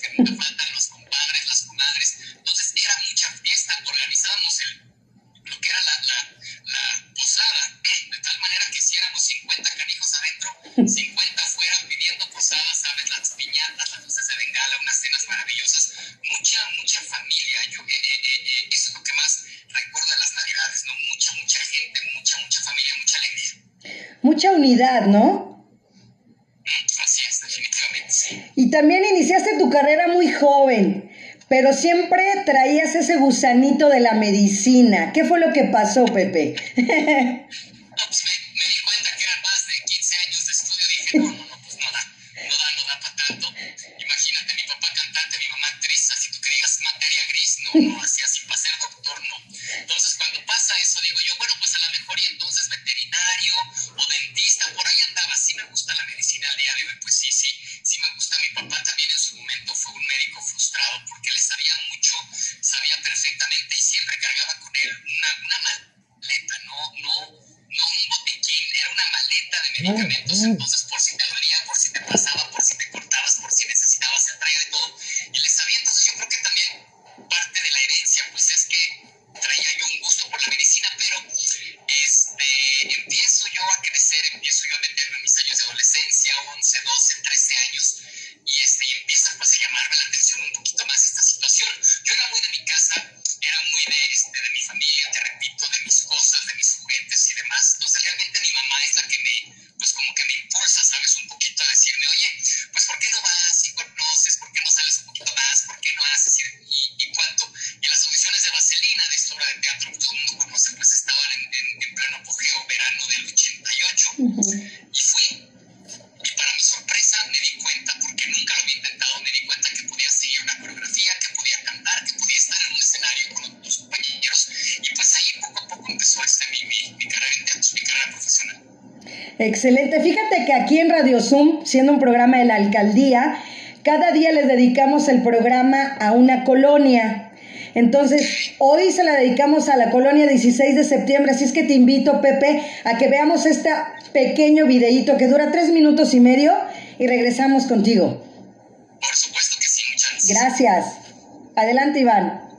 que nunca faltan, los compadres, las comadres. Entonces era mucha fiesta, organizábamos el, lo que era la, la, la posada, de tal manera que si éramos 50 canijos adentro, 50 fuera pidiendo posadas, ¿sabes? Las piñatas, las luces de bengala, unas cenas maravillosas, mucha, mucha familia. Yo, eh, eh, eh, eh, eso es lo que más recuerdo de las navidades, ¿no? Mucha, mucha gente, mucha, mucha familia, mucha alegría. Mucha unidad, ¿no? carrera muy joven, pero siempre traías ese gusanito de la medicina. ¿Qué fue lo que pasó, Pepe? maestra de teatro que todo el mundo conoce, pues estaban en, en, en pleno apogeo verano del 88 uh -huh. y fui. Y para mi sorpresa me di cuenta, porque nunca lo había intentado, me di cuenta que podía seguir una coreografía, que podía cantar, que podía estar en un escenario con los compañeros. Y pues ahí poco a poco empezó este, mi, mi, mi carrera en teatro, mi carrera profesional. Excelente. Fíjate que aquí en Radio Zoom, siendo un programa de la alcaldía, cada día le dedicamos el programa a una colonia. Entonces, hoy se la dedicamos a la colonia 16 de septiembre, así es que te invito, Pepe, a que veamos este pequeño videíto que dura tres minutos y medio y regresamos contigo. Por supuesto que sí, muchas gracias. Gracias. Adelante, Iván.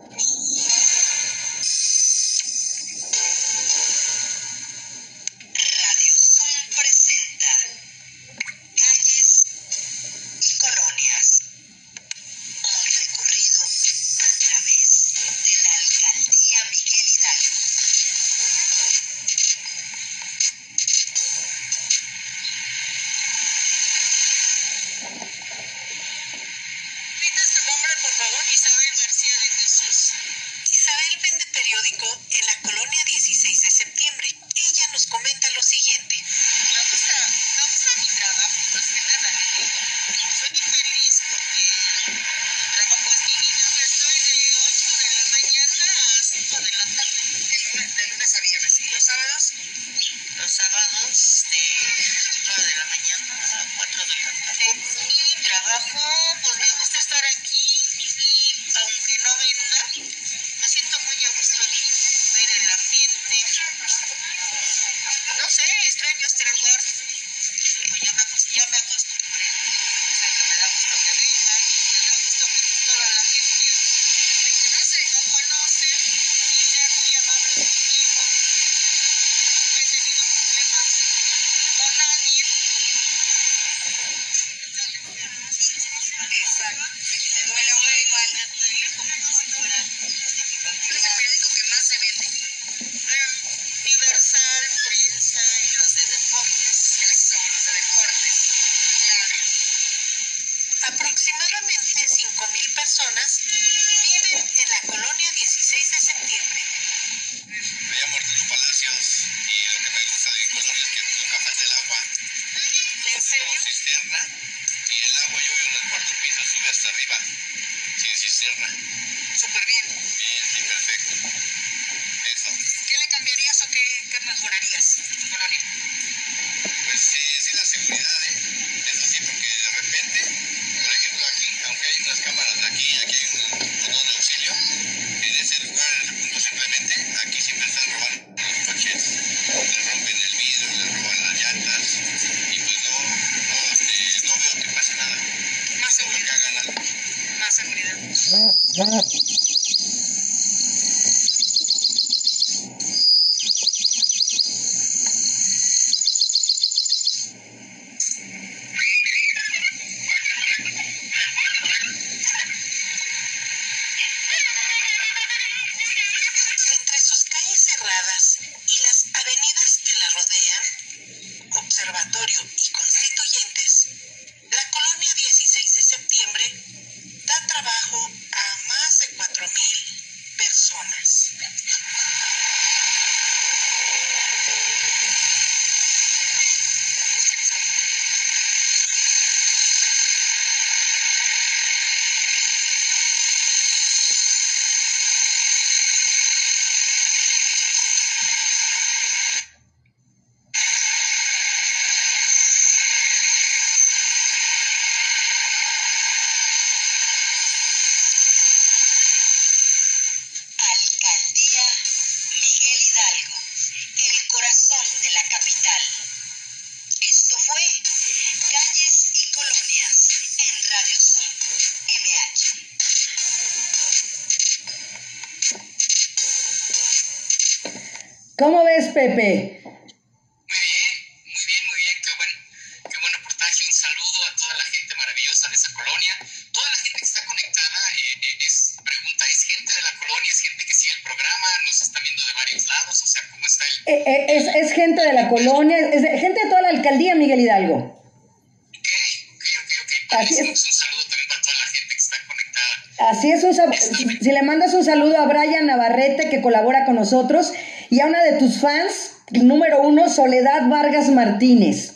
y a una de tus fans, número uno, Soledad Vargas Martínez.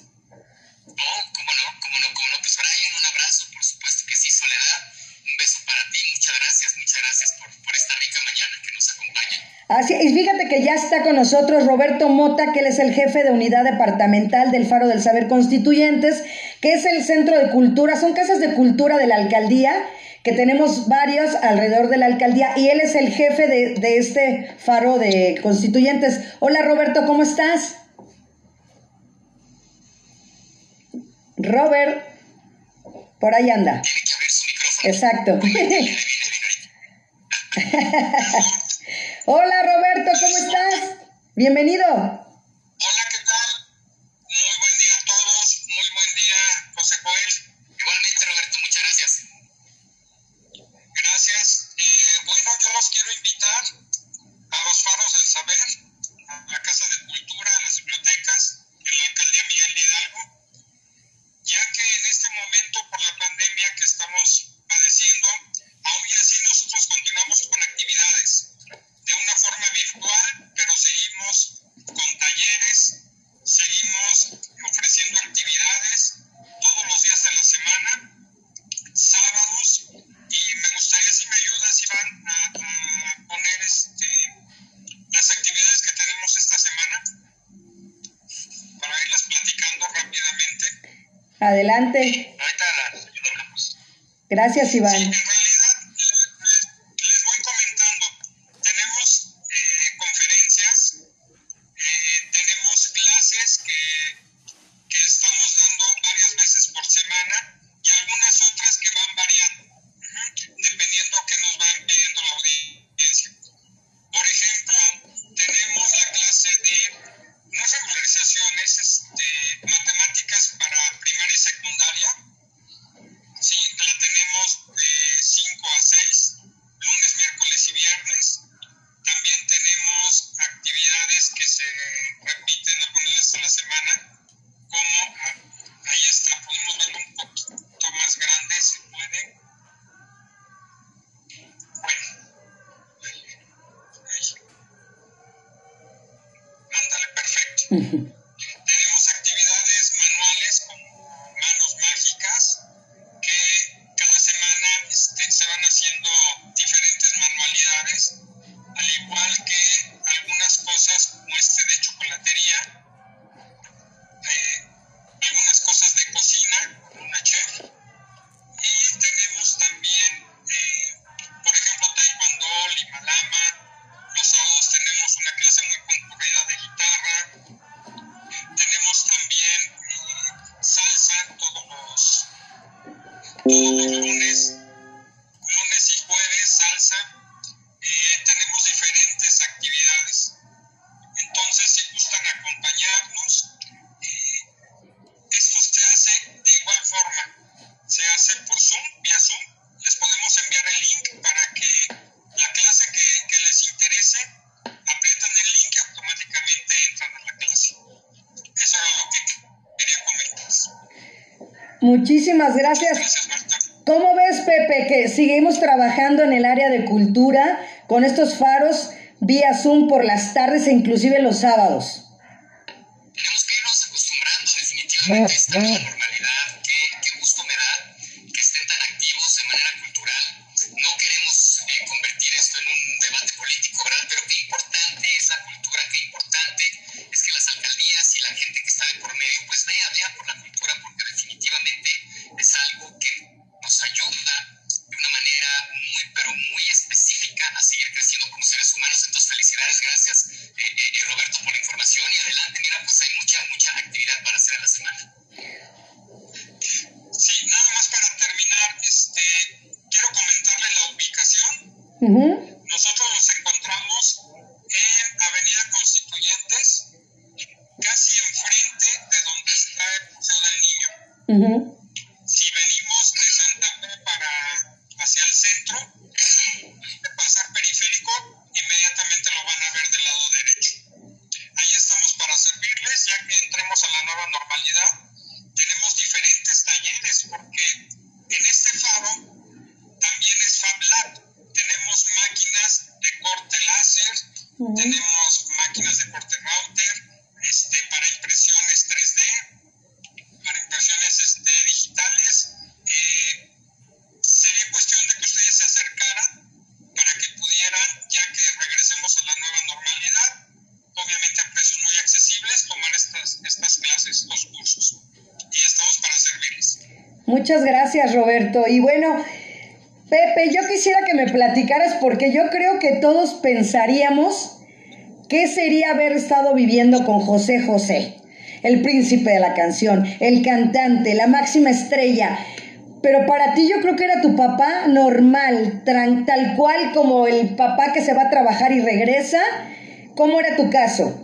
Así, y fíjate que ya está con nosotros Roberto Mota, que él es el jefe de unidad departamental del Faro del Saber Constituyentes, que es el centro de cultura, son casas de cultura de la alcaldía, que tenemos varias alrededor de la alcaldía y él es el jefe de, de este faro de constituyentes. Hola Roberto, ¿cómo estás? Robert, por ahí anda. Exacto. Hola Roberto, ¿cómo estás? Bienvenido. Gracias, Iván. 嗯 哼 con estos faros vía Zoom por las tardes e inclusive los sábados. Tenemos que irnos acostumbrando, definitivamente. Estamos Mm-hmm. porque yo creo que todos pensaríamos qué sería haber estado viviendo con José José, el príncipe de la canción, el cantante, la máxima estrella. Pero para ti yo creo que era tu papá normal, tal cual como el papá que se va a trabajar y regresa. ¿Cómo era tu caso?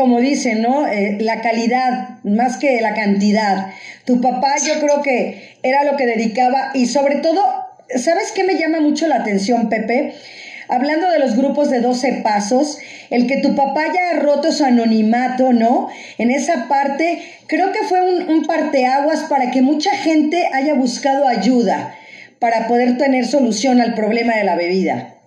como dicen, ¿no? Eh, la calidad más que la cantidad. Tu papá yo creo que era lo que dedicaba y sobre todo, ¿sabes qué me llama mucho la atención, Pepe? hablando de los grupos de 12 pasos, el que tu papá ya ha roto su anonimato, ¿no? En esa parte, creo que fue un, un, parteaguas para que mucha gente haya buscado ayuda para poder tener solución al problema de la bebida.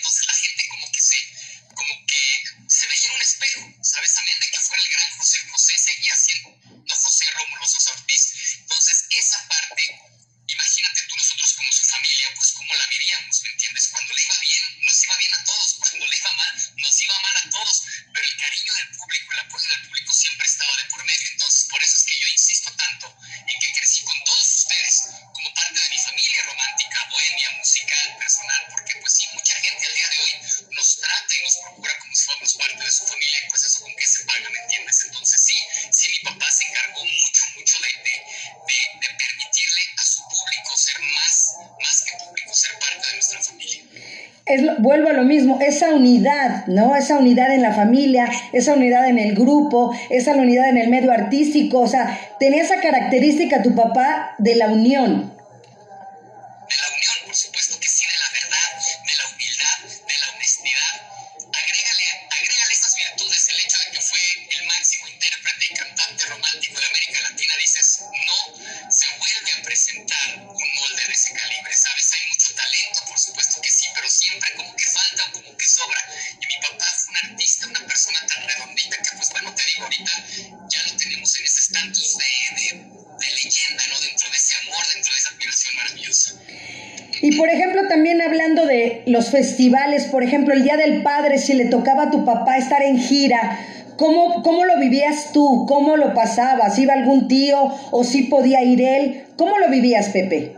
miembros unidad, ¿no? Esa unidad en la familia, esa unidad en el grupo, esa unidad en el medio artístico, o sea, tenía esa característica tu papá de la unión, festivales, por ejemplo, el Día del Padre, si le tocaba a tu papá estar en gira, ¿cómo, cómo lo vivías tú? ¿Cómo lo pasabas? ¿Iba algún tío o si podía ir él? ¿Cómo lo vivías, Pepe?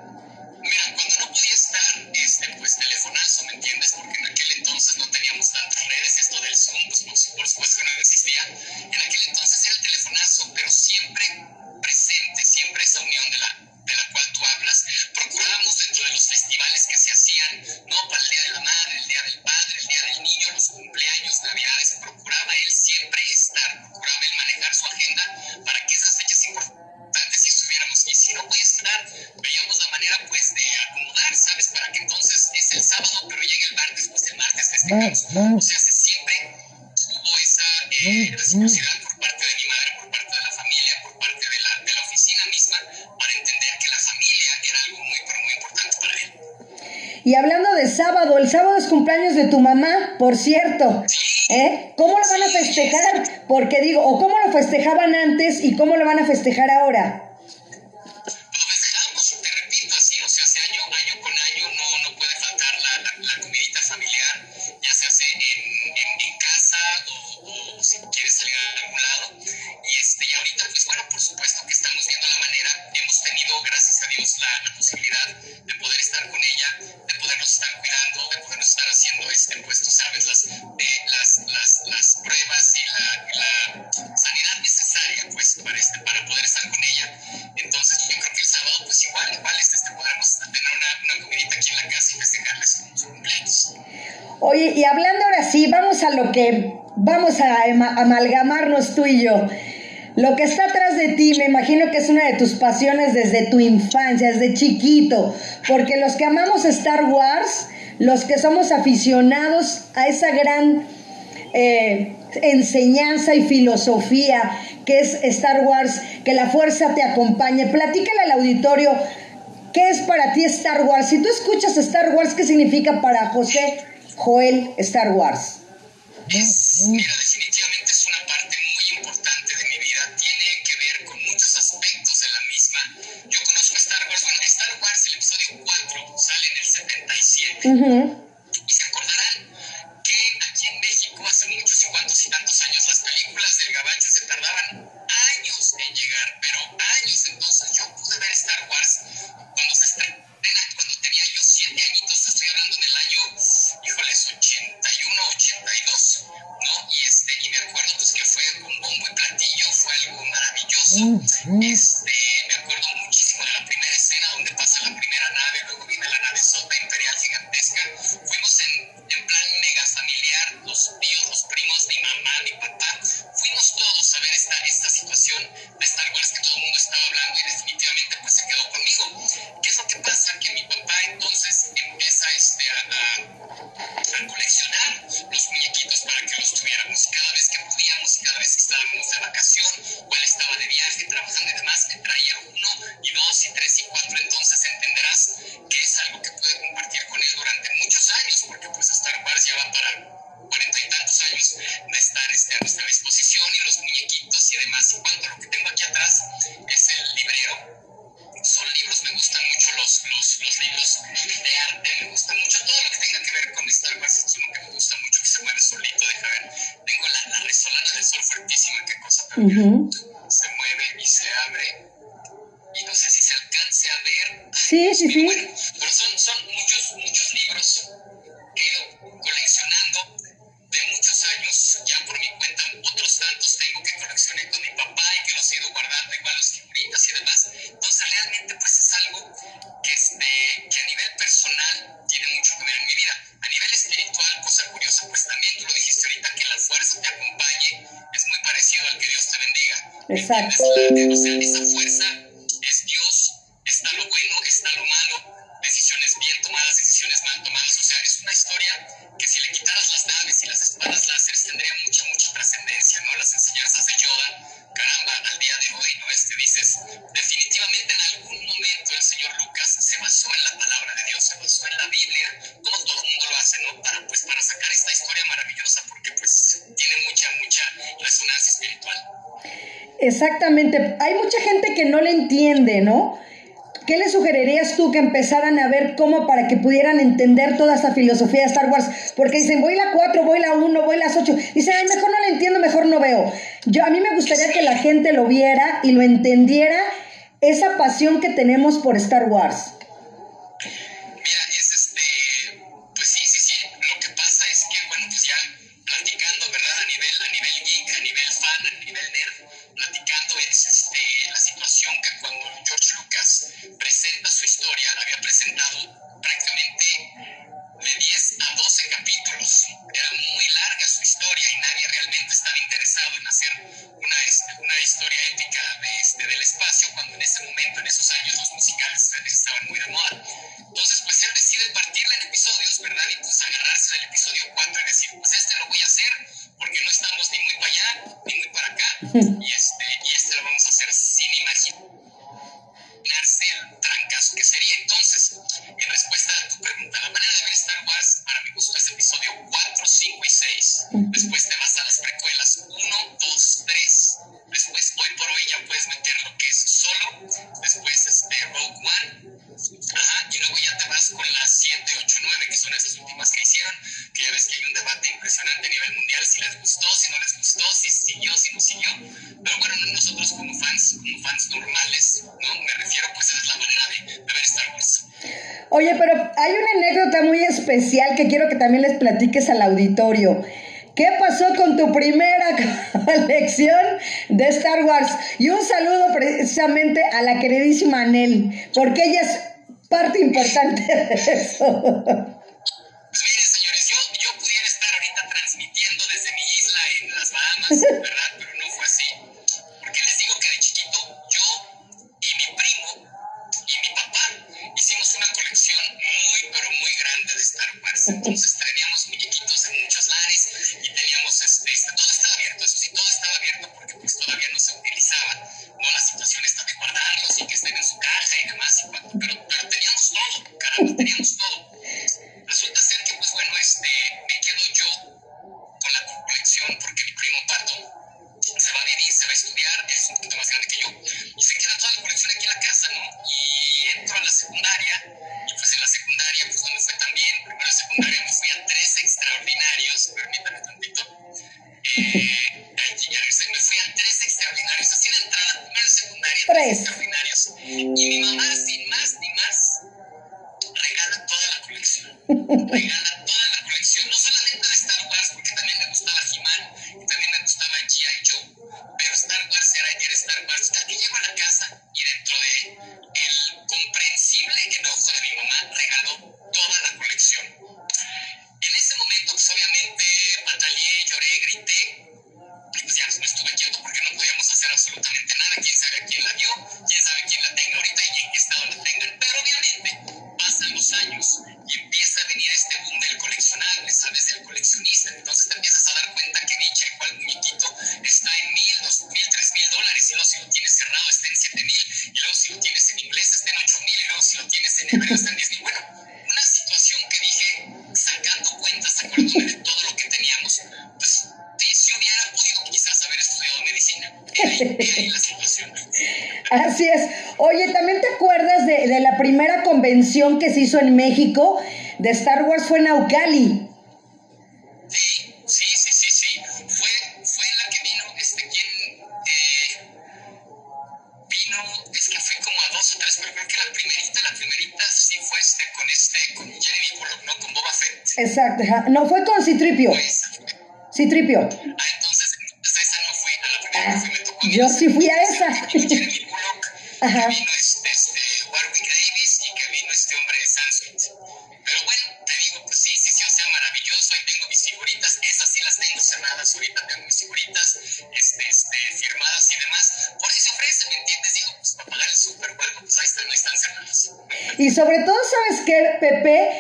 este caso. O sea, se siempre hubo esa eh, mm, reciprocidad mm. por parte de mi madre, por parte de la familia, por parte de la, de la oficina misma, para entender que la familia era algo muy, pero muy importante para él. Y hablando de sábado, el sábado es cumpleaños de tu mamá, por cierto. Sí, ¿Eh? ¿Cómo lo van sí, a festejar? Porque digo, o cómo lo festejaban antes y cómo lo van a festejar ahora. vamos a amalgamarnos tú y yo. Lo que está atrás de ti, me imagino que es una de tus pasiones desde tu infancia, desde chiquito, porque los que amamos Star Wars, los que somos aficionados a esa gran eh, enseñanza y filosofía que es Star Wars, que la fuerza te acompañe, platícale al auditorio ¿Qué es para ti Star Wars? Si tú escuchas Star Wars, ¿qué significa para José Joel Star Wars? Es, mira, definitivamente es una parte muy importante de mi vida, tiene que ver con muchos aspectos de la misma. Yo conozco Star Wars, bueno, Star Wars, el episodio 4 sale en el 77. Uh -huh. Exacto. Exactamente. Hay mucha gente que no le entiende, ¿no? ¿Qué le sugerirías tú que empezaran a ver cómo para que pudieran entender toda esta filosofía de Star Wars? Porque dicen, voy la 4, voy la 1, voy las 8. Dicen, mejor no la entiendo, mejor no veo. Yo, a mí me gustaría que la gente lo viera y lo entendiera, esa pasión que tenemos por Star Wars. Oye, pero hay una anécdota muy especial que quiero que también les platiques al auditorio. ¿Qué pasó con tu primera colección de Star Wars? Y un saludo precisamente a la queridísima Anel, porque ella es parte importante de eso. que se hizo en México de Star Wars fue Naucali. Sí, sí, sí, sí, sí. Fue, fue la que vino, este, quien eh, vino, es que fue como a dos o tres, pero creo que la primerita, la primerita sí fue este, con este, con Jeremy Bullock, no con Boba Fett. Exacto, ja. no, fue con Citripio. Pues, Citripio. Ah, entonces, entonces, esa no fui, a la primera que fui me tocó. Yo sí fui a esa. Ajá. Y sobre todo, ¿sabes qué, Pepe?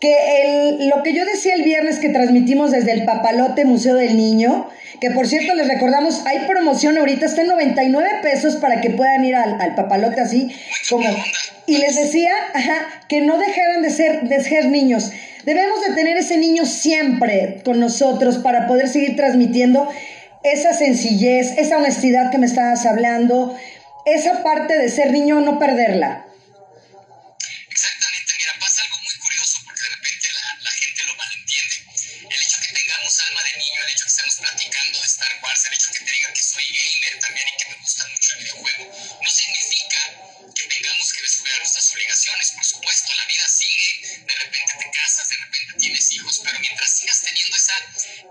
Que el, lo que yo decía el viernes que transmitimos desde el Papalote Museo del Niño, que por cierto les recordamos, hay promoción ahorita, está en 99 pesos para que puedan ir al, al Papalote así como... Y les decía, ajá, que no dejaran de ser, de ser niños. Debemos de tener ese niño siempre con nosotros para poder seguir transmitiendo esa sencillez, esa honestidad que me estabas hablando, esa parte de ser niño, no perderla. De el hecho que te diga que soy gamer también y que me gusta mucho el videojuego, no significa que tengamos que descuidar nuestras obligaciones. Por supuesto, la vida sigue, de repente te casas, de repente tienes hijos, pero mientras sigas teniendo esa,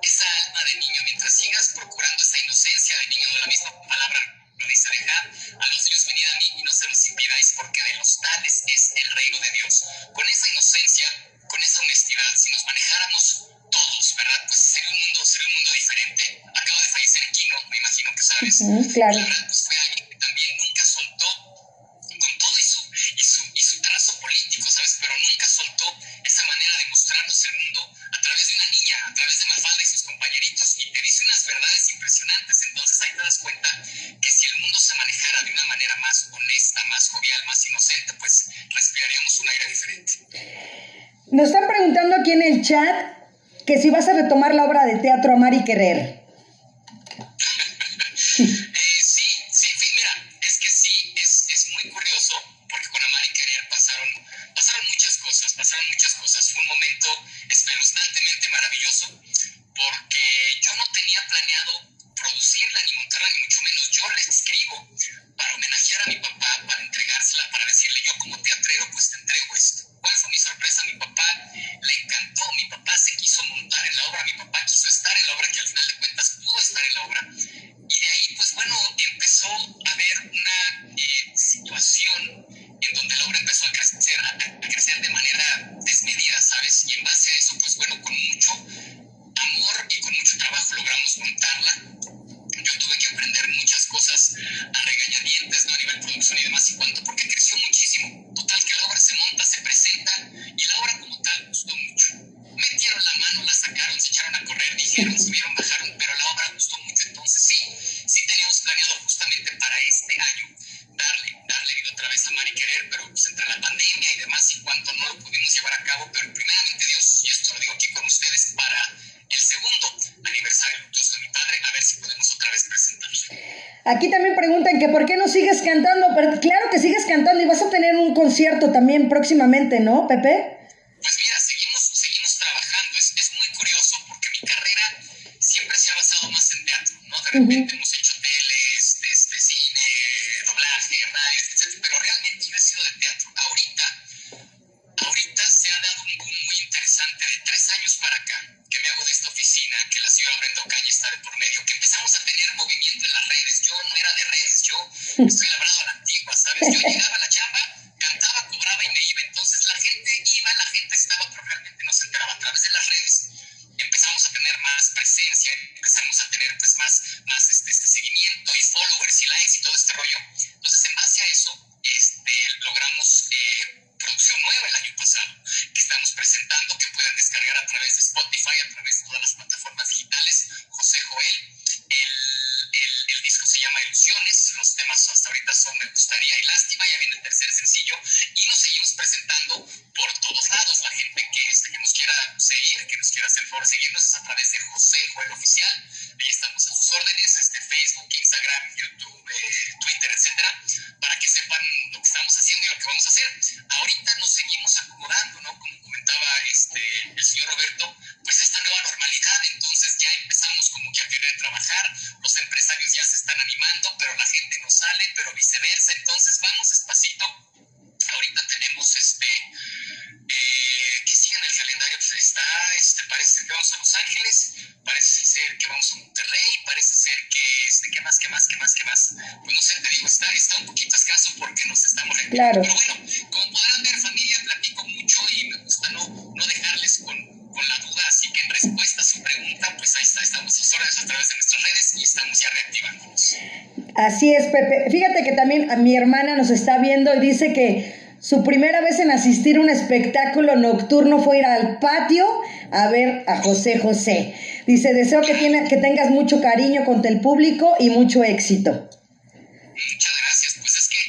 esa alma de niño, mientras sigas procurando esa inocencia de niño, de la misma palabra lo dice dejar a los niños venid a mí y no se los impidáis porque de los tales es el reino de Dios. Con esa inocencia, con esa honestidad, si nos manejáramos todos, ¿verdad? Pues sería un mundo, sería un mundo diferente. Acaba de fallecer Kino, me imagino que sabes. Ujú, claro. La verdad, pues fue alguien que también nunca soltó con todo y su, y su, y su trazo político, ¿sabes? Pero nunca soltó esa manera de mostrarnos el mundo a través de una niña, a través de Mafalda y sus compañeritos, y te dice unas verdades impresionantes. Entonces ahí te das cuenta que si el mundo se manejara de una manera más honesta, más jovial, más inocente, pues respiraríamos un aire diferente. Nos están preguntando aquí en el chat que si vas a retomar la obra de teatro Amar y Querer. Eh, concierto también próximamente, ¿no, Pepe? Pues mira, seguimos, seguimos trabajando. Es, es muy curioso porque mi carrera siempre se ha basado más en teatro, ¿no? De repente hemos hecho a través de José Joel Oficial, ahí estamos a sus órdenes, este, Facebook, Instagram, YouTube, eh, Twitter, etcétera, para que sepan lo que estamos haciendo y lo que vamos a hacer. Ahorita nos seguimos acomodando, ¿no? Como comentaba este, el señor Roberto, pues esta nueva normalidad, entonces ya empezamos como que a querer trabajar, los empresarios ya se están animando, pero la gente no sale, pero viceversa, entonces vamos despacito. Ahorita tenemos este, está, este, parece ser que vamos a Los Ángeles, parece ser que vamos a Monterrey, parece ser que, este, ¿qué más, qué más, qué más, qué más? Pues no sé, te digo, está, está un poquito escaso porque nos estamos Claro. Pero bueno, como podrán ver, familia, platico mucho y me gusta no, no dejarles con, con con la duda, así que en respuesta a su pregunta, pues ahí está, estamos sus órdenes a través de nuestras redes y estamos ya reactivándonos. Así es, Pepe. Fíjate que también a mi hermana nos está viendo y dice que su primera vez en asistir a un espectáculo nocturno fue ir al patio a ver a José José. Dice, deseo que, tiene, que tengas mucho cariño con el público y mucho éxito. Muchas gracias. Pues es que,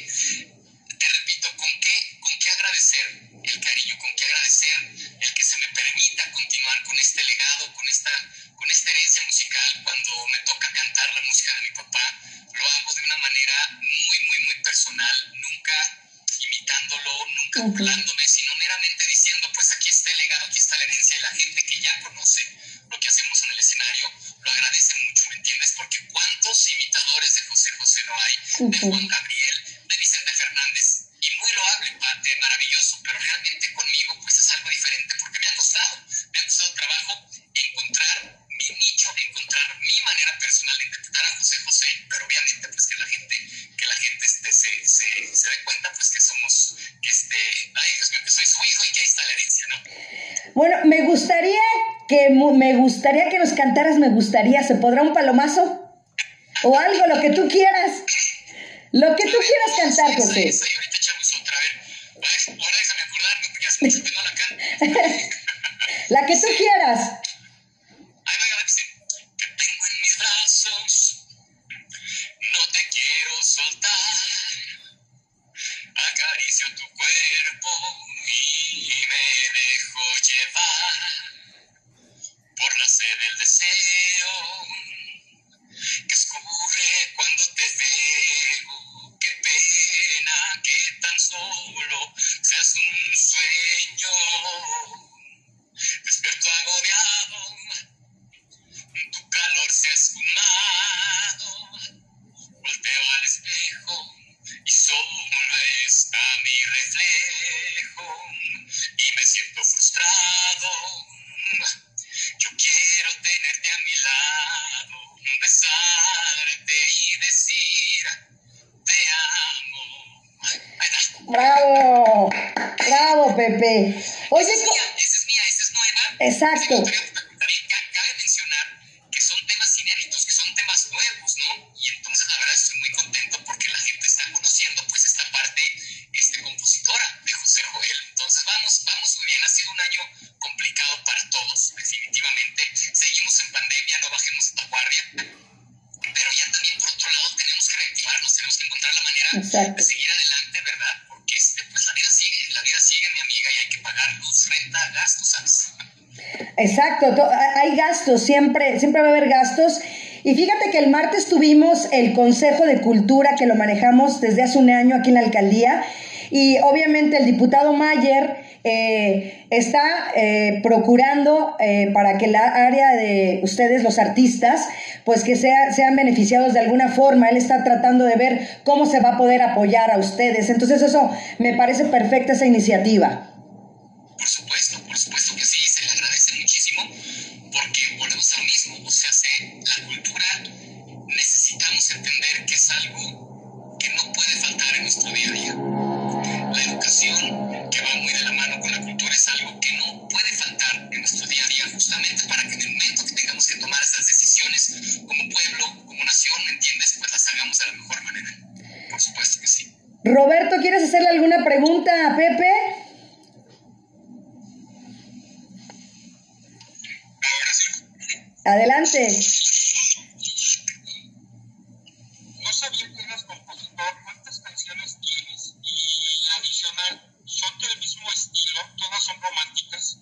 te repito, ¿con qué, con qué agradecer el cariño, con qué agradecer el que se me permita continuar con este legado, con esta, con esta herencia musical. Cuando me toca cantar la música de mi papá, lo hago de una manera muy, muy, muy personal. Burlándome, sino meramente diciendo, pues aquí está el legado, aquí está la herencia y la gente que ya conoce lo que hacemos en el escenario lo agradece mucho, ¿me entiendes? Porque cuántos imitadores de José José no hay, de Juan Gabriel, de Vicente Fernández, y muy loable, padre, maravilloso, pero realmente conmigo pues es algo diferente porque me ha costado, me ha costado trabajo encontrar mi nicho, encontrar mi manera personal de interpretar a José José, pero obviamente pues que la gente, que la gente este, se, se, se dé cuenta pues que somos, Bueno, me gustaría que me gustaría que nos cantaras, me gustaría, ¿se podrá un palomazo? O algo, lo que tú quieras. Lo que tú quieras cantar, José. ahorita echamos otra, ahora déjame acordarme porque no la canto. La que tú quieras. Que escurre cuando te veo, qué pena que tan solo seas un sueño. Despierto agobiado, tu calor se ha esfumado. Volteo al espejo y solo está mi reflejo. Y me siento frustrado. Lado, besarte y decir te amo. Bravo. Bravo, Pepe. Oye, esa es mía, esa es mía, esa es nueva. Exacto. Cabe mencionar que son temas inéditos, que son temas nuevos, ¿no? Y entonces la verdad estoy muy contento porque la gente está conociendo pues esta parte este, compositora de José Joel. Entonces vamos, vamos muy bien, ha sido un año complicado para todos, definitivamente. En pandemia, no bajemos la guardia. Pero ya también por otro lado tenemos que reactivarnos, tenemos que encontrar la manera Exacto. de seguir adelante, ¿verdad? Porque este, pues la vida sigue, la vida sigue, mi amiga, y hay que pagar luz, renta, gastos, ¿sabes? Exacto, to- hay gastos, siempre, siempre va a haber gastos. Y fíjate que el martes tuvimos el Consejo de Cultura que lo manejamos desde hace un año aquí en la alcaldía. Y obviamente el diputado Mayer eh, está eh, procurando eh, para que la área de ustedes, los artistas, pues que sea- sean beneficiados de alguna forma. Él está tratando de ver cómo se va a poder apoyar a ustedes. Entonces eso me parece perfecta esa iniciativa. Por supuesto, por supuesto que sí, se le agradece muchísimo, porque volvemos a lo mismo, o sea, se- la cultura necesitamos entender que es algo que no puede faltar en nuestro día a día. La educación, que va muy de la mano con la cultura, es algo que no puede faltar en nuestro día a día, justamente para que en el momento que tengamos que tomar esas decisiones como pueblo, como nación, ¿me entiendes? Pues las hagamos de la mejor manera. Por supuesto que sí. Roberto, ¿quieres hacerle alguna pregunta a Pepe? Ahora sí, Adelante. no sabía que eras compositor, ¿cuántas canciones tienes? Y adicional, ¿son del mismo estilo? ¿Todas son románticas?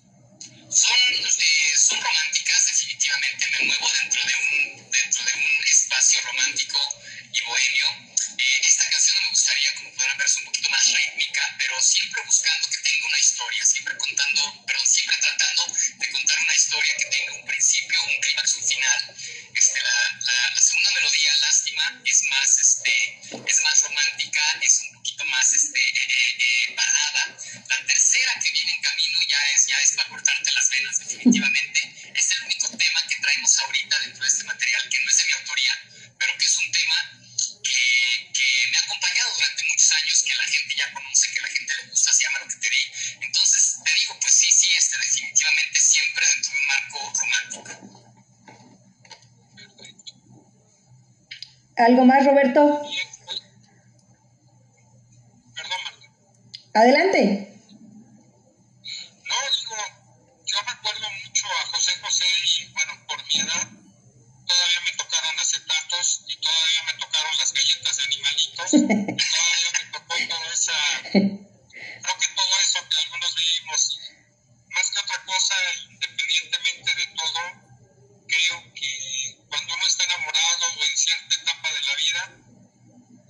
son, eh, son románticas, definitivamente. Me muevo dentro de un, dentro de un espacio romántico y bohemio. Eh, esta canción me gustaría, como podrán ver, es un poquito más rítmica, pero siempre buscando que tenga una historia, siempre contando, perdón, siempre tratando de contar una historia que tenga un principio, un clímax, un final. Este, la, la, la segunda melodía, Lástima, es más, este, es más romántica, es un más este, eh, eh, eh, parada. La tercera que viene en camino ya es, ya es para cortarte las venas, definitivamente. Es el único tema que traemos ahorita dentro de este material, que no es de mi autoría, pero que es un tema que, me ha acompañado durante muchos años, que la gente ya conoce, que la gente le gusta, se llama lo que te di. Entonces, te digo, pues sí, sí, este definitivamente siempre dentro de un marco romántico. ¿Algo más, Roberto? Adelante. No, digo, yo recuerdo mucho a José José y, bueno, por mi edad, todavía me tocaron acetatos y todavía me tocaron las galletas de animalitos, todavía me tocó toda esa, creo que todo eso que algunos vivimos, más que otra cosa, independientemente de todo, creo que cuando uno está enamorado o en cierta etapa de la vida,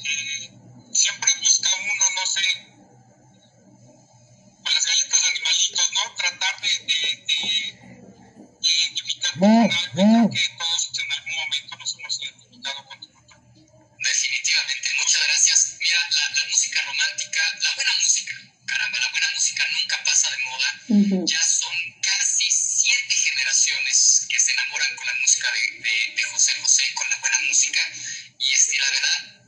eh, siempre busca uno, no sé, con las galletas de animalitos, ¿no? Tratar de, de, de, de identificar con algo. y que todos en algún momento nos hemos identificado con tu papá. Definitivamente, muchas gracias. Mira, la, la música romántica, la buena música, caramba, la buena música nunca pasa de moda. Ya son casi siete generaciones que se enamoran con la música de, de, de José José, con la buena música. Y este, la verdad,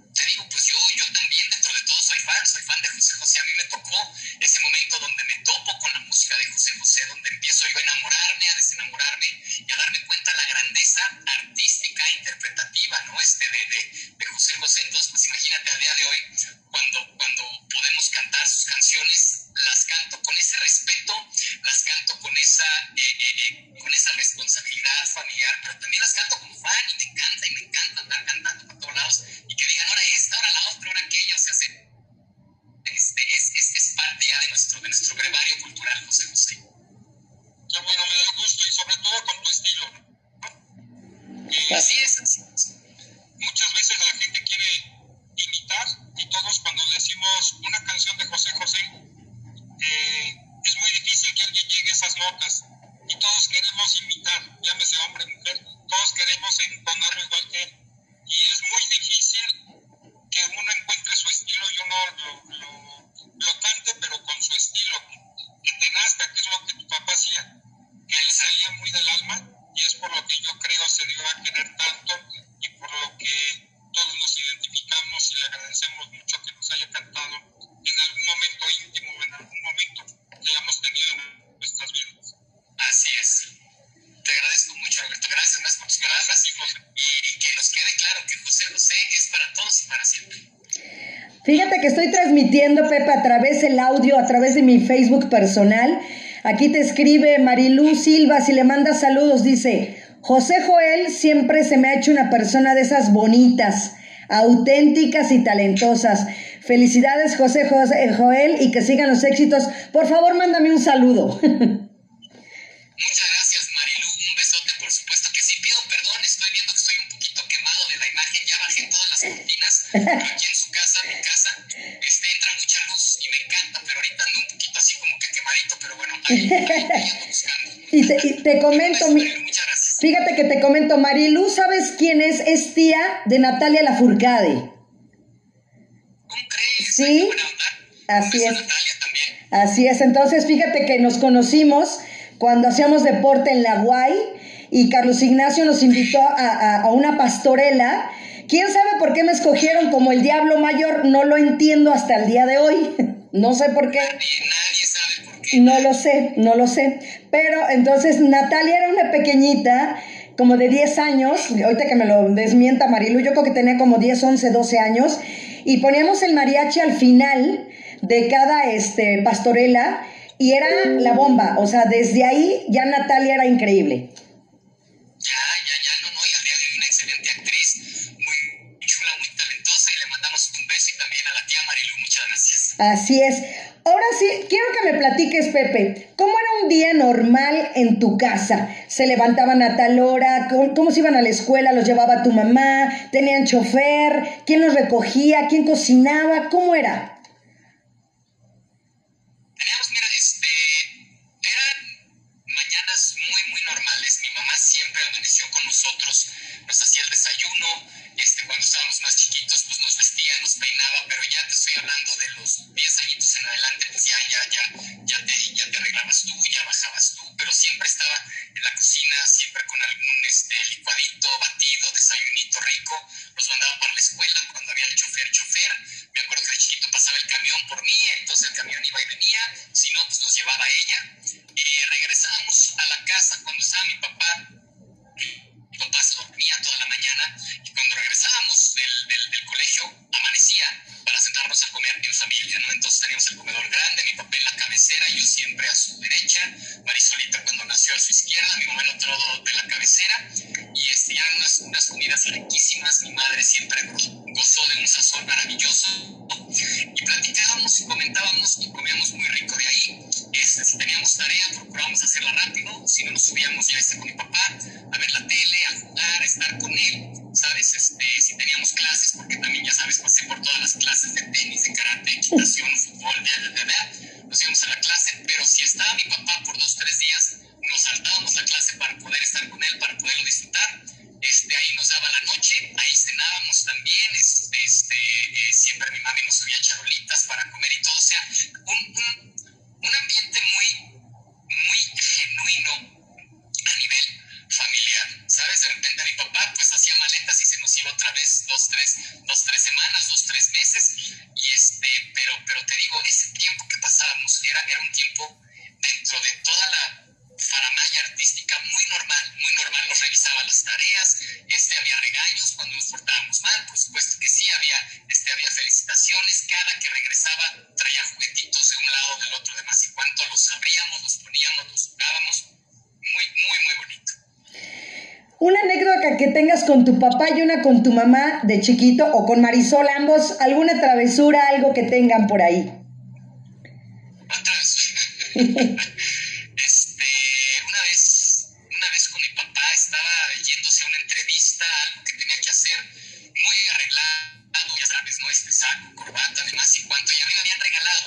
pues yo, yo también dentro de todo soy fan, soy fan de José José. A mí me tocó ese momento donde me topo con la música de José José, donde empiezo yo a enamorarme, a desenamorarme y a darme cuenta de la grandeza artística, interpretativa, ¿no? Este de, de, de José José. Entonces, pues imagínate al día de hoy, cuando, cuando podemos cantar sus canciones, las canto con ese respeto, las canto con esa, eh, eh, eh, con esa responsabilidad familiar, pero también las canto como fan y me encanta, y me encanta andar cantando por todos lados y que digan ahora esta, ahora la otra, ahora aquella, o sea, se, este, es, es, es parte ya de nuestro, de nuestro brevario cultural, José José. Qué bueno, me da gusto y sobre todo con tu estilo, ¿no? Que Así es, así es. muchas veces la gente quiere imitar y todos cuando decimos una canción de José José, eh, es muy difícil que alguien llegue a esas notas y todos queremos imitar, llámese hombre, mujer, todos queremos entonarlo igual que él y es estilo y uno lo, lo, lo cante pero con su estilo, que te nazca, que es lo que tu papá hacía, que él salía muy del alma y es por lo que yo creo se dio a querer tanto y por lo que todos nos identificamos y le agradecemos mucho que nos haya cantado en algún momento íntimo, en algún momento que hayamos tenido en nuestras vidas. Así es. Te agradezco mucho, Roberto. Gracias, gracias por tus palabras y, y que nos quede claro que José José es para todos y para siempre. Fíjate que estoy transmitiendo, Pepe, a través del audio, a través de mi Facebook personal. Aquí te escribe Marilú Silva, si le manda saludos, dice, José Joel siempre se me ha hecho una persona de esas bonitas, auténticas y talentosas. Felicidades, José, José Joel, y que sigan los éxitos. Por favor, mándame un saludo. Muchas gracias, Marilu. Un besote, por supuesto que sí. Pido perdón, estoy viendo que estoy un poquito quemado de la imagen. Ya bajé todas las cortinas. Y te, y te comento, mi- Marilu, fíjate que te comento, Marilú, ¿sabes quién es? Es tía de Natalia Lafourcade. ¿Cómo crees? Sí, así es. Así es, entonces fíjate que nos conocimos cuando hacíamos deporte en la Guay y Carlos Ignacio nos invitó a, a- a una pastorela. ¿Quién sabe por qué me escogieron como el diablo mayor? No lo entiendo hasta el día de hoy. No sé por qué. Nadie. No lo sé, no lo sé. Pero entonces Natalia era una pequeñita, como de 10 años, ahorita que me lo desmienta Marilu, yo creo que tenía como 10, 11, 12 años, y poníamos el mariachi al final de cada este, pastorela y era la bomba, o sea, desde ahí ya Natalia era increíble. Ya, ya, ya, no, no, Adriana es una excelente actriz, muy chula, muy talentosa, y le mandamos un beso y también a la tía Marilu, muchas gracias. Así es. Ahora sí, quiero que me platiques, Pepe, ¿cómo era un día normal en tu casa? ¿Se levantaban a tal hora? ¿Cómo, cómo se iban a la escuela? ¿Los llevaba tu mamá? ¿Tenían chofer? ¿Quién los recogía? ¿Quién cocinaba? ¿Cómo era? Cocina, siempre con algún este, licuadito, batido, desayunito rico, nos mandaba para la escuela cuando había el chofer, chofer, me acuerdo que de chiquito pasaba el camión por mí, entonces el camión iba y venía, si no, pues nos llevaba ella, y regresábamos a la casa cuando estaba mi papá, papás dormían toda la mañana y cuando regresábamos del, del, del colegio amanecía para sentarnos a comer en familia, ¿no? Entonces teníamos el comedor grande, mi papá en la cabecera, yo siempre a su derecha, Marisolita cuando nació a su izquierda, mi mamá en otro lado de la cabecera y este, eran unas, unas comidas riquísimas, mi madre siempre gozó de un sazón maravilloso y platicábamos y comentábamos y comíamos muy rico de ahí. Este, si teníamos tarea, procurábamos hacerla rápido, si no nos subíamos ya está con mi papá a ver la tele estar con él, ¿sabes? Este, si teníamos clases, porque también ya sabes, pasé por todas las clases de tenis, de karate, equitación, fútbol, de, de, de, nos íbamos a la clase, pero si estaba mi papá por dos, tres días, nos saltábamos la clase para poder estar con él, para poderlo disfrutar. Este, ahí nos daba la noche, ahí cenábamos también, este, este eh, siempre mi mami nos subía charolitas para comer y todo, o sea, un, un, un ambiente muy, muy genuino a nivel familiar, ¿sabes? De repente mi papá pues hacía maletas y se nos iba otra vez dos, tres, dos, tres semanas, dos, tres meses, y este, pero, pero te digo, ese tiempo que pasábamos era, era un tiempo dentro de toda la faramaya artística muy normal, muy normal, nos revisaba las tareas, este, había regaños cuando nos portábamos mal, por supuesto que sí, había, este, había felicitaciones, cada que regresaba traía juguetitos de un lado, del otro, demás y cuánto los abríamos, los poníamos, los jugábamos, muy, muy, muy bonito. Una anécdota que tengas con tu papá y una con tu mamá de chiquito o con Marisol, ambos, alguna travesura, algo que tengan por ahí. Este, una vez, una vez con mi papá estaba yéndose a una entrevista, algo que tenía que hacer, muy arreglado, ya sabes, ¿no? Este saco, corbata, además y cuánto, ya me habían regalado.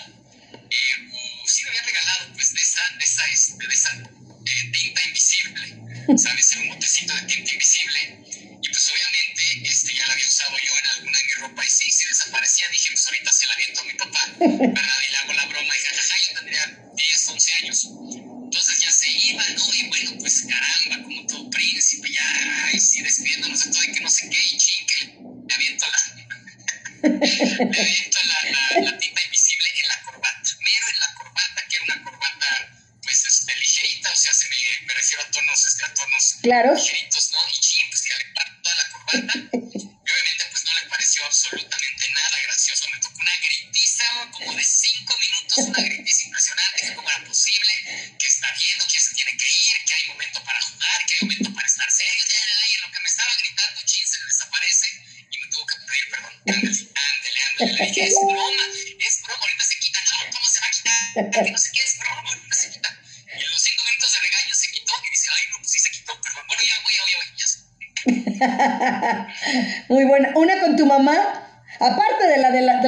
Eh, o sí me habían regalado, pues, de esa, de esa, este, de esa eh, tinta invisible, ¿sabes? En un botecito de tinta invisible. Y pues obviamente este, ya la había usado yo en alguna de mi ropa y sí, si desaparecía, dije, pues ahorita se la viento a mi papá, ¿verdad? Y le hago la broma y jajaja, yo tendría 10, 11 años. Entonces ya se iba, ¿no? Y bueno, pues caramba, como todo príncipe, ya, ay, sí, despidiéndonos de todo y que no sé qué, y chingue, le aviento la, le aviento Claro.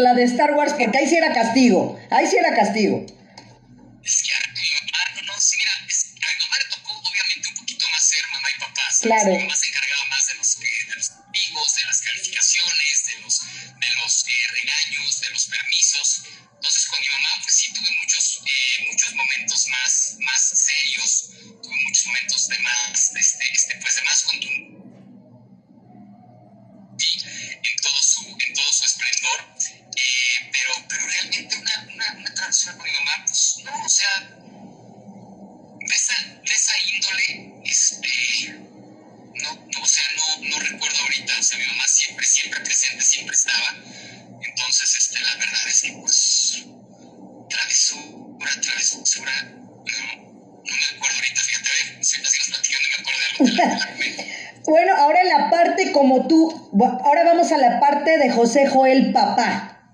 La de, Star Wars, porque ahí sí era castigo. Ahí sí era castigo. Es que a mi mamá, no, no, sí, mira, es, a mi mamá le tocó obviamente un poquito más ser mamá y papá, ¿sabes? Claro. Mamá se Bueno, ahora la parte como tú, ahora vamos a la parte de José Joel papá.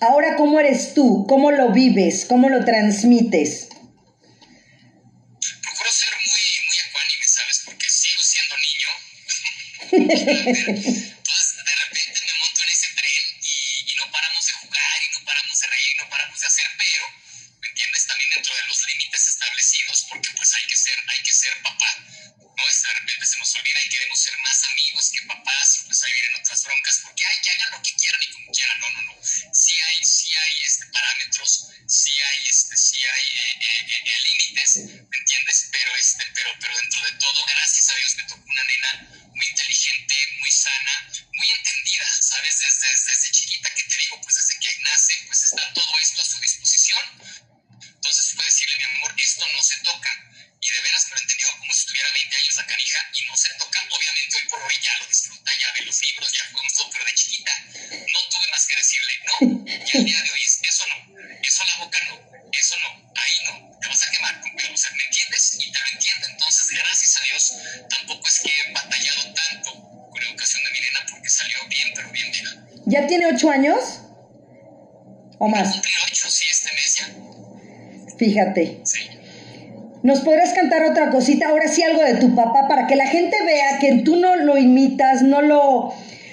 Ahora, ¿cómo eres tú? ¿Cómo lo vives? ¿Cómo lo transmites? procuro ser muy, muy ecuánime, ¿sabes? Porque sigo siendo niño. Fíjate. ¿Nos podrás cantar otra cosita? Ahora sí algo de tu papá para que la gente vea que tú no lo imitas, no lo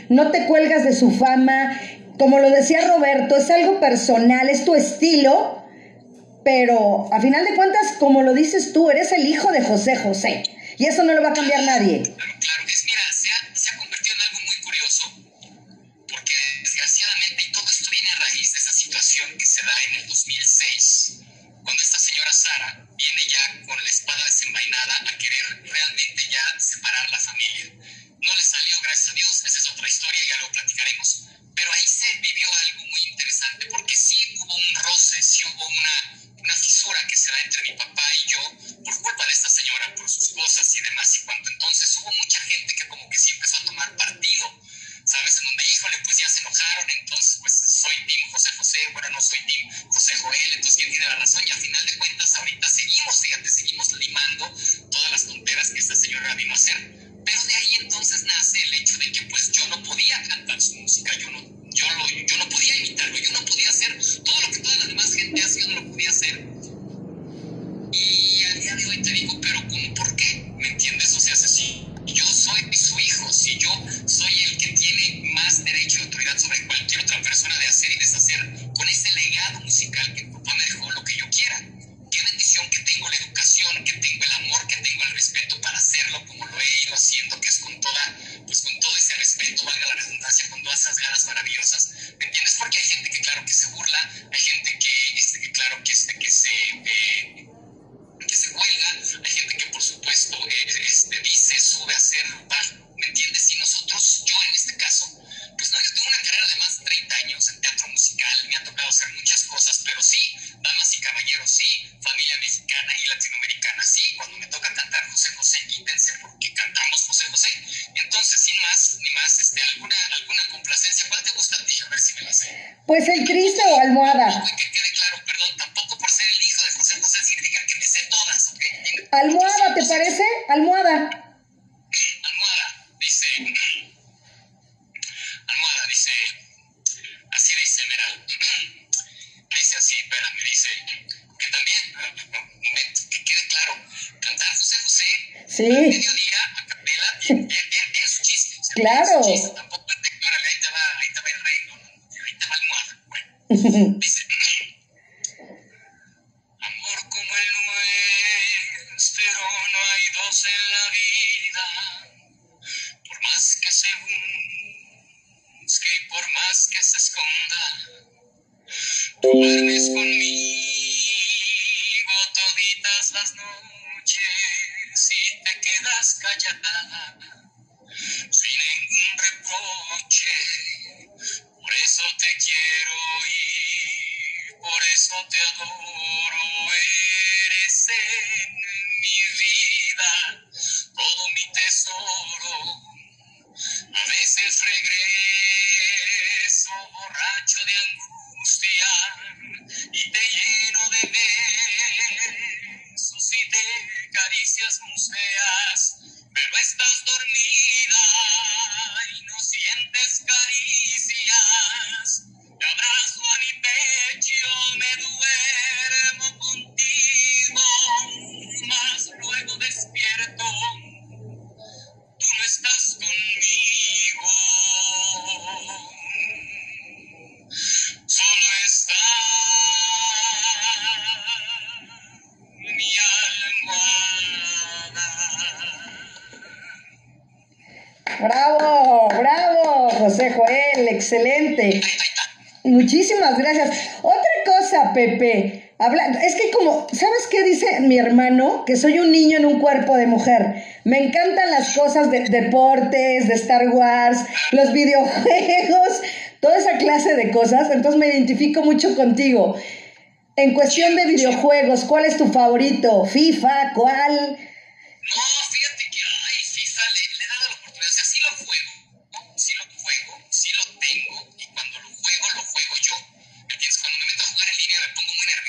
no te cuelgas de su fama. Como lo decía Roberto, es algo personal, es tu estilo, pero a final de cuentas, como lo dices tú, eres el hijo de José José. Y eso no lo va a cambiar nadie. Sí hubo una, una fisura que se da entre mi papá y yo por culpa de esta señora, por sus cosas y demás, y cuando entonces hubo mucha gente que como que sí empezó a tomar partido, ¿sabes? En donde, híjole, pues ya se enojaron, entonces pues soy Team José José, bueno, no soy Team José Joel, entonces quién tiene la razón, y al final de cuentas ahorita seguimos, fíjate, seguimos limando todas las tonteras que esta señora vino a hacer, pero de ahí entonces nace el hecho de que pues yo no podía cantar su música, yo no, yo, yo no podía imitarlo, yo no podía hacer todo lo que toda la demás gente hace, yo no lo podía hacer. Bien, bien su chiste. Claro. su chiste, tampoco es de que, órale, ahí te va, ahí te va el rey, no, no, ahí te va almohada. Bueno, dice. Amor como el nuestro no hay dos en la vida. Por más que se busque y por más que se esconda, tú duermes conmigo toditas las noches y te quedas callada Por eso te quiero y por eso te adoro. Eres en mi vida todo mi tesoro. A veces regreso borracho de angustia y te lleno de besos y de caricias museas, Pepe. Habla, es que como, ¿sabes qué dice mi hermano? Que soy un niño en un cuerpo de mujer. Me encantan las cosas de deportes, de Star Wars, los videojuegos, toda esa clase de cosas. Entonces me identifico mucho contigo. En cuestión de videojuegos, ¿cuál es tu favorito? ¿FIFA? ¿Cuál?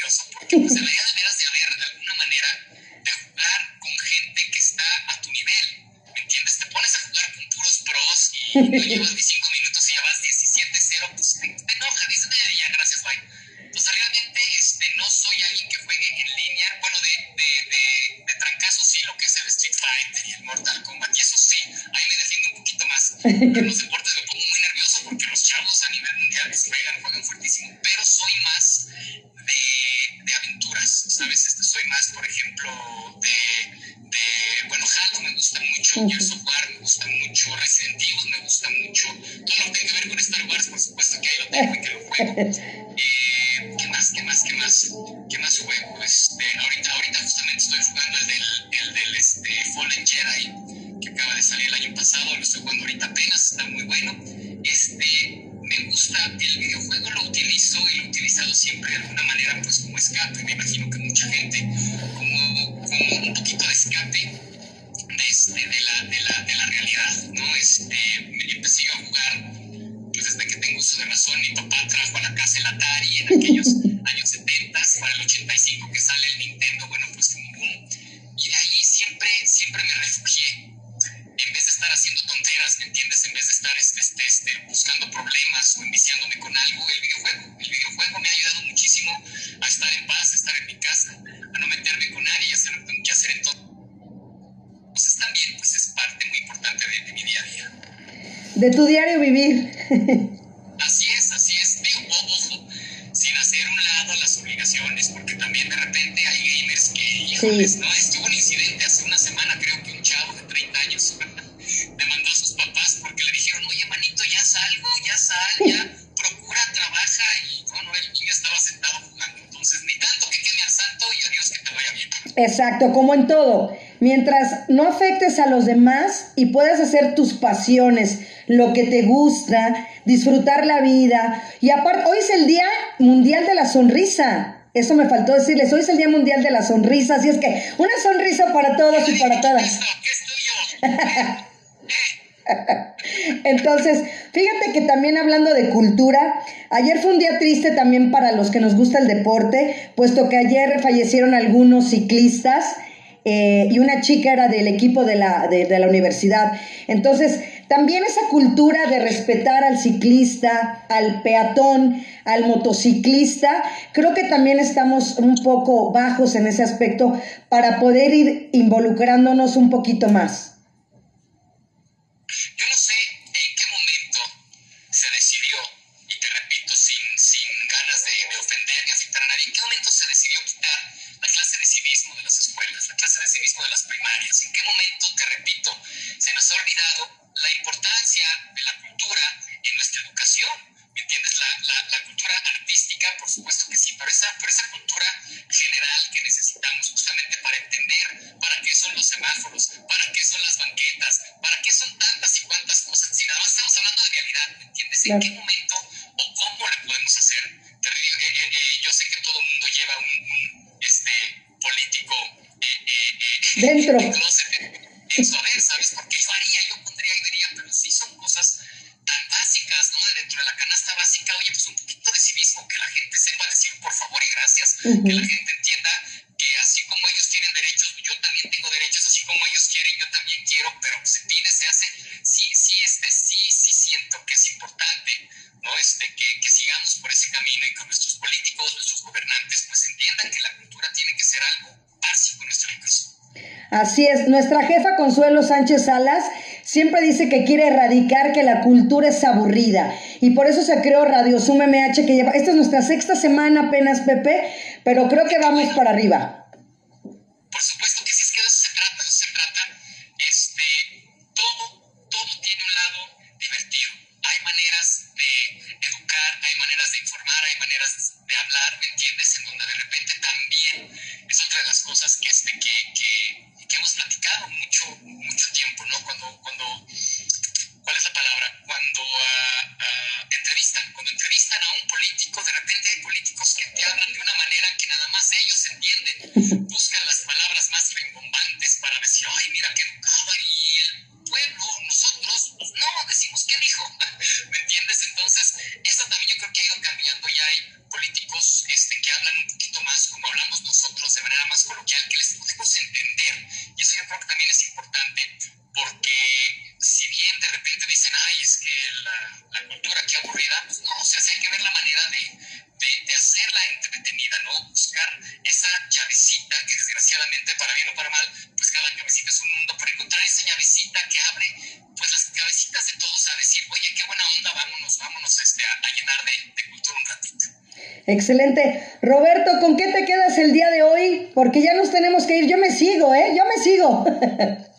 Nervioso, porque pues deberías, deberías de haber de alguna manera de jugar con gente que está a tu nivel. ¿Me entiendes? Te pones a jugar con puros pros y no llevas ni cinco minutos y ya vas 17-0, pues te, te enoja, dices, "Eh, ya, gracias, bye. Entonces realmente este, no soy alguien que juegue en línea, bueno, de, de, de, de trancazo sí, lo que es el Street Fighter y el Mortal Kombat, y eso sí, ahí me defiendo un poquito más. Pero los De tu diario vivir. Así es, así es. Digo, ojo, sin hacer un lado las obligaciones, porque también de repente hay gamers que, híjoles, ¿no? Estuvo un incidente hace una semana, creo que un chavo de 30 años demandó a sus papás porque le dijeron, oye, manito, ya salgo, ya sal, ya procura, trabaja, y bueno, él ya estaba sentado jugando. Entonces, ni tanto que queme al santo y adiós que te vaya bien. Exacto, como en todo. Mientras no afectes a los demás y puedas hacer tus pasiones, lo que te gusta, disfrutar la vida. Y aparte, hoy es el Día Mundial de la Sonrisa. Eso me faltó decirles, hoy es el Día Mundial de la Sonrisa, así es que una sonrisa para todos y para todas. Entonces, fíjate que también hablando de cultura, ayer fue un día triste también para los que nos gusta el deporte, puesto que ayer fallecieron algunos ciclistas eh, y una chica era del equipo de la, de, de la universidad. Entonces, también esa cultura de respetar al ciclista, al peatón, al motociclista, creo que también estamos un poco bajos en ese aspecto para poder ir involucrándonos un poquito más. Yo no sé en qué momento se decidió, y te repito, sin, sin ganas de, de ofender ni afectar a nadie, en qué momento se decidió quitar la clase de civismo de las escuelas, la clase de civismo de las primarias, en qué momento, te repito, se nos ha olvidado artística, por supuesto que sí, pero esa, pero esa cultura general que necesitamos justamente para entender para qué son los semáforos, para qué son las banquetas, para qué son tantas y cuantas cosas. Si nada más estamos hablando de realidad, ¿me entiendes? ¿En Claro. qué momento o cómo le podemos hacer? Te digo, eh, eh, eh, yo sé que todo el mundo lleva un, un, este, político eh, eh, eh, Dentro. en closet, en su haber, ¿sabes? Porque yo haría, yo pondría y diría, pero sí son cosas tan básicas, ¿no? De dentro de la canasta básica, oye, pues un gracias, que la gente entienda que así como ellos tienen derechos, yo también tengo derechos, así como ellos quieren, yo también quiero, pero se pide, se hace, sí, sí, este, sí, sí siento que es importante, ¿no? Este, que, que sigamos por ese camino y que nuestros políticos, nuestros gobernantes, pues entiendan que la cultura tiene que ser algo básico en nuestra educación. Así es, nuestra jefa Consuelo Sánchez Salas siempre dice que quiere erradicar que la cultura es aburrida y por eso se creó Radio Zoom MH que lleva, esta es nuestra sexta semana apenas Pepe, pero creo que vamos para arriba. Llenar de, un ratito. Excelente. Roberto, ¿con qué te quedas el día de hoy? Porque ya nos tenemos que ir. Yo me sigo, ¿eh? Yo me sigo.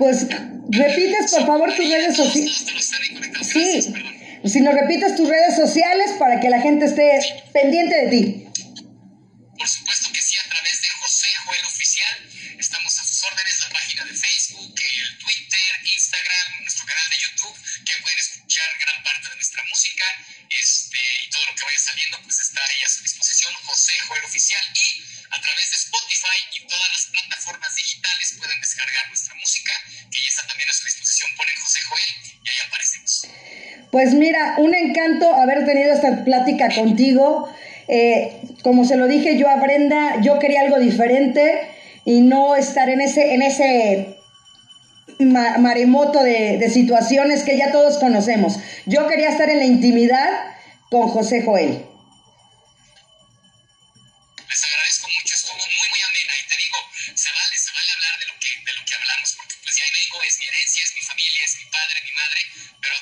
Pues repites, por favor, tus redes sociales. Sí. Si nos repites tus redes sociales para que la gente esté pendiente de ti. Por supuesto que sí, a través de José Joel Oficial. Estamos a sus órdenes, la página de Facebook, el Twitter, Instagram, nuestro canal de YouTube, que pueden escuchar gran parte de nuestra música. Este, y todo lo que vaya saliendo, pues está ahí a su disposición, José Joel Oficial. Y a través de Spotify y todas las plataformas digitales pueden descargar nuestra música, que ya está también a su disposición. Ponen José Joel y ahí aparecemos. Pues mira, un encanto haber tenido esta plática contigo. Eh, como se lo dije yo a Brenda, yo quería algo diferente y no estar en ese, en ese ma- maremoto de, de situaciones que ya todos conocemos. Yo quería estar en la intimidad con José Joel.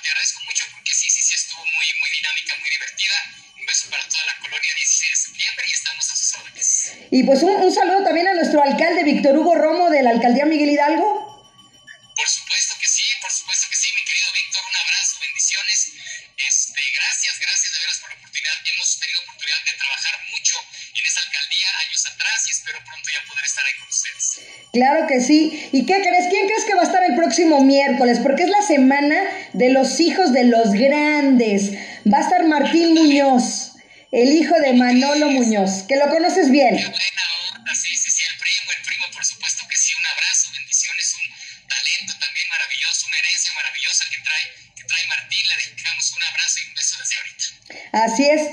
Te agradezco mucho porque sí, sí, sí, estuvo muy, muy dinámica, muy divertida. Un beso para toda la colonia 16 de septiembre y estamos a sus órdenes. Y pues un, un saludo también a nuestro alcalde Víctor Hugo Romo de la alcaldía Miguel Hidalgo. Oportunidad. Hemos tenido oportunidad de trabajar mucho en esa alcaldía años atrás y espero pronto ya poder estar ahí con ustedes. Claro que sí. ¿Y qué crees? ¿Quién crees que va a estar el próximo miércoles? Porque es la semana de los hijos de los grandes. Va a estar Martín Muñoz, el hijo de Manolo Muñoz, que lo conoces bien. Así es.